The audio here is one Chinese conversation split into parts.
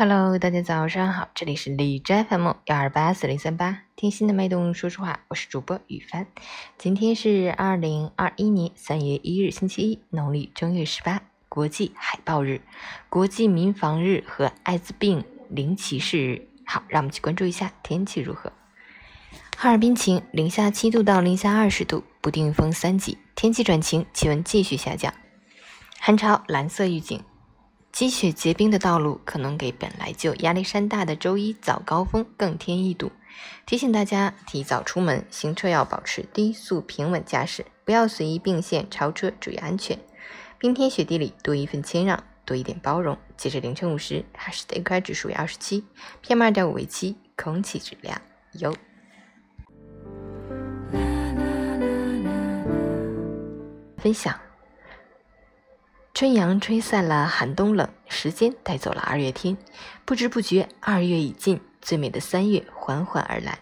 Hello，大家早上好，这里是李斋 FM 幺二八四零三八，听心的脉动，说实话，我是主播雨帆。今天是二零二一年三月一日，星期一，农历正月十八，国际海豹日、国际民防日和艾滋病零歧视日。好，让我们去关注一下天气如何。哈尔滨晴，零下七度到零下二十度，不定风三级，天气转晴，气温继续下降。寒潮蓝色预警。积雪结冰的道路可能给本来就压力山大的周一早高峰更添一堵，提醒大家提早出门，行车要保持低速平稳驾驶，不要随意并线超车，注意安全。冰天雪地里多一份谦让，多一点包容。截至凌晨五时，哈市的 AQI 指数为二十七，PM 二点五为七，空气质量优。分享。春阳吹散了寒冬冷，时间带走了二月天，不知不觉二月已尽，最美的三月缓缓而来。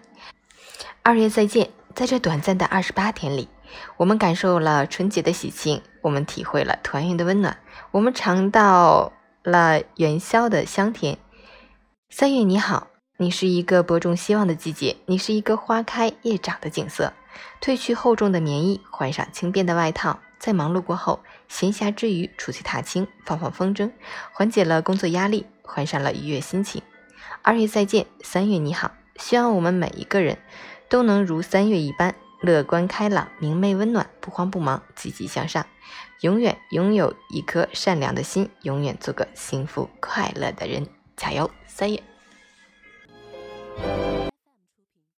二月再见，在这短暂的二十八天里，我们感受了春节的喜庆，我们体会了团圆的温暖，我们尝到了元宵的香甜。三月你好，你是一个播种希望的季节，你是一个花开叶长的景色。褪去厚重的棉衣，换上轻便的外套。在忙碌过后，闲暇之余出去踏青，放放风筝，缓解了工作压力，换上了愉悦心情。二月再见，三月你好。希望我们每一个人都能如三月一般乐观开朗、明媚温暖、不慌不忙、积极向上，永远拥有一颗善良的心，永远做个幸福快乐的人。加油，三月！